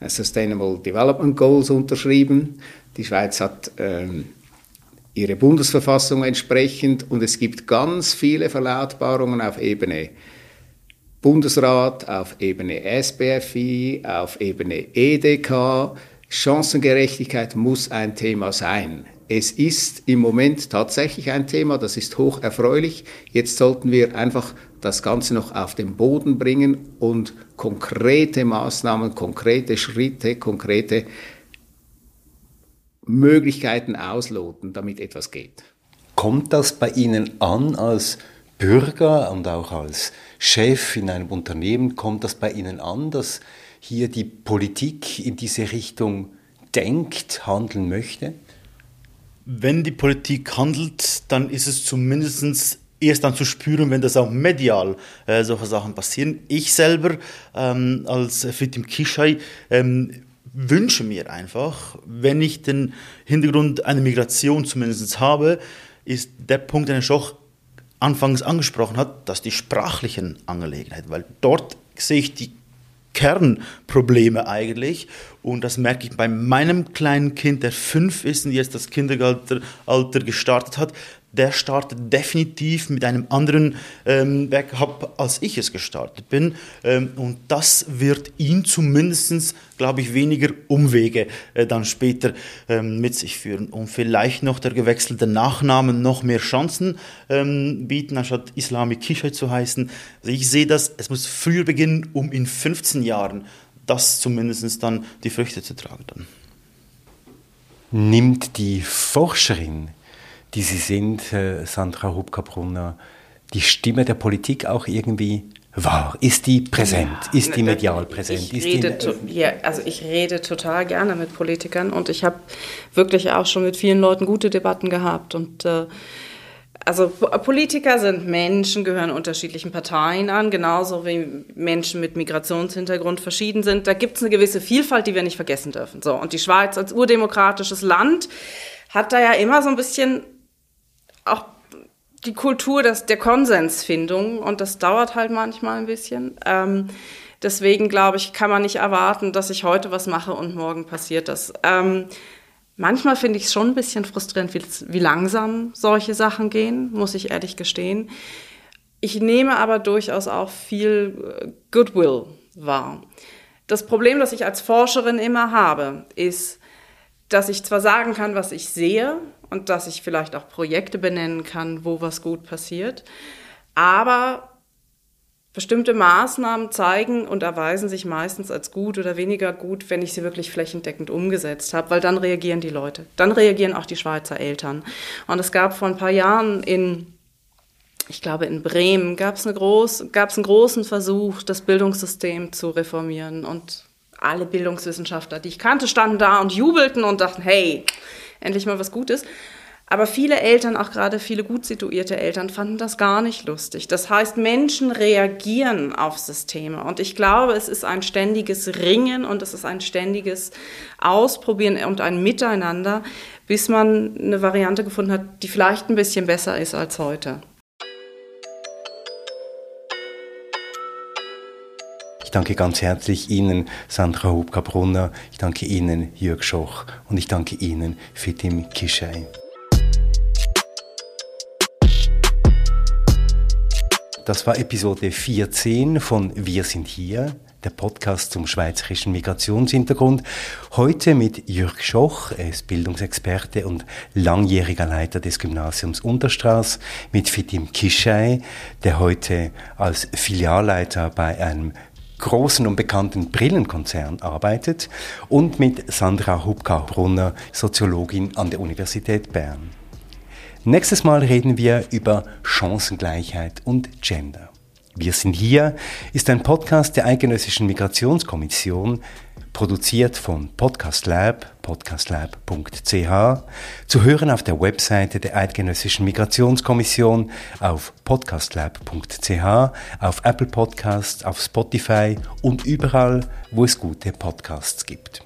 äh, Sustainable Development Goals unterschrieben. Die Schweiz hat ähm, ihre Bundesverfassung entsprechend und es gibt ganz viele Verlautbarungen auf Ebene Bundesrat, auf Ebene SBFI, auf Ebene EDK, Chancengerechtigkeit muss ein Thema sein. Es ist im Moment tatsächlich ein Thema, das ist hoch erfreulich. Jetzt sollten wir einfach das Ganze noch auf den Boden bringen und konkrete Maßnahmen, konkrete Schritte, konkrete Möglichkeiten ausloten, damit etwas geht. Kommt das bei Ihnen an als Bürger und auch als Chef in einem Unternehmen? Kommt das bei Ihnen an, dass hier die Politik in diese Richtung denkt, handeln möchte? Wenn die Politik handelt, dann ist es zumindest erst dann zu spüren, wenn das auch medial äh, solche Sachen passieren. Ich selber ähm, als Fitim Kishai ähm, wünsche mir einfach, wenn ich den Hintergrund einer Migration zumindest habe, ist der Punkt, den ich auch anfangs angesprochen hat, dass die sprachlichen Angelegenheiten, weil dort sehe ich die Kernprobleme eigentlich. Und das merke ich bei meinem kleinen Kind, der fünf ist und jetzt das Kindergartenalter gestartet hat der startet definitiv mit einem anderen ähm, Backup, als ich es gestartet bin. Ähm, und das wird ihn zumindest, glaube ich, weniger Umwege äh, dann später ähm, mit sich führen. Und vielleicht noch der gewechselte Nachname noch mehr Chancen ähm, bieten, anstatt Islami Kishai zu heißen. Also ich sehe das, es muss früher beginnen, um in 15 Jahren das zumindest dann die Früchte zu tragen. Dann. Nimmt die Forscherin die Sie sind, äh, Sandra Hubka-Brunner, die Stimme der Politik auch irgendwie wahr? Ist die präsent? Ja, ist die medial präsent? Ich rede, ja, also ich rede total gerne mit Politikern und ich habe wirklich auch schon mit vielen Leuten gute Debatten gehabt und äh, also Politiker sind Menschen, gehören unterschiedlichen Parteien an, genauso wie Menschen mit Migrationshintergrund verschieden sind. Da gibt es eine gewisse Vielfalt, die wir nicht vergessen dürfen. So und die Schweiz als urdemokratisches Land hat da ja immer so ein bisschen auch die Kultur des, der Konsensfindung und das dauert halt manchmal ein bisschen. Ähm, deswegen glaube ich, kann man nicht erwarten, dass ich heute was mache und morgen passiert das. Ähm, manchmal finde ich es schon ein bisschen frustrierend, wie, wie langsam solche Sachen gehen, muss ich ehrlich gestehen. Ich nehme aber durchaus auch viel äh, Goodwill wahr. Das Problem, das ich als Forscherin immer habe, ist, dass ich zwar sagen kann, was ich sehe, und dass ich vielleicht auch Projekte benennen kann, wo was gut passiert. Aber bestimmte Maßnahmen zeigen und erweisen sich meistens als gut oder weniger gut, wenn ich sie wirklich flächendeckend umgesetzt habe, weil dann reagieren die Leute. Dann reagieren auch die Schweizer Eltern. Und es gab vor ein paar Jahren in ich glaube, in Bremen gab es eine groß, einen großen Versuch, das Bildungssystem zu reformieren. Und alle Bildungswissenschaftler, die ich kannte, standen da und jubelten und dachten, hey, endlich mal was Gutes. Aber viele Eltern, auch gerade viele gut situierte Eltern, fanden das gar nicht lustig. Das heißt, Menschen reagieren auf Systeme. Und ich glaube, es ist ein ständiges Ringen und es ist ein ständiges Ausprobieren und ein Miteinander, bis man eine Variante gefunden hat, die vielleicht ein bisschen besser ist als heute. Danke ganz herzlich Ihnen, Sandra Hubka-Brunner. Ich danke Ihnen, Jörg Schoch. Und ich danke Ihnen, Fitim Kishai. Das war Episode 14 von Wir sind hier, der Podcast zum schweizerischen Migrationshintergrund. Heute mit Jürg Schoch, er ist Bildungsexperte und langjähriger Leiter des Gymnasiums Unterstraß, mit Fitim Kishai, der heute als Filialleiter bei einem großen und bekannten Brillenkonzern arbeitet und mit Sandra Hubka-Brunner, Soziologin an der Universität Bern. Nächstes Mal reden wir über Chancengleichheit und Gender. Wir sind hier ist ein Podcast der Eidgenössischen Migrationskommission, produziert von Podcast Lab, podcastlab.ch, zu hören auf der Webseite der Eidgenössischen Migrationskommission auf podcastlab.ch, auf Apple Podcasts, auf Spotify und überall, wo es gute Podcasts gibt.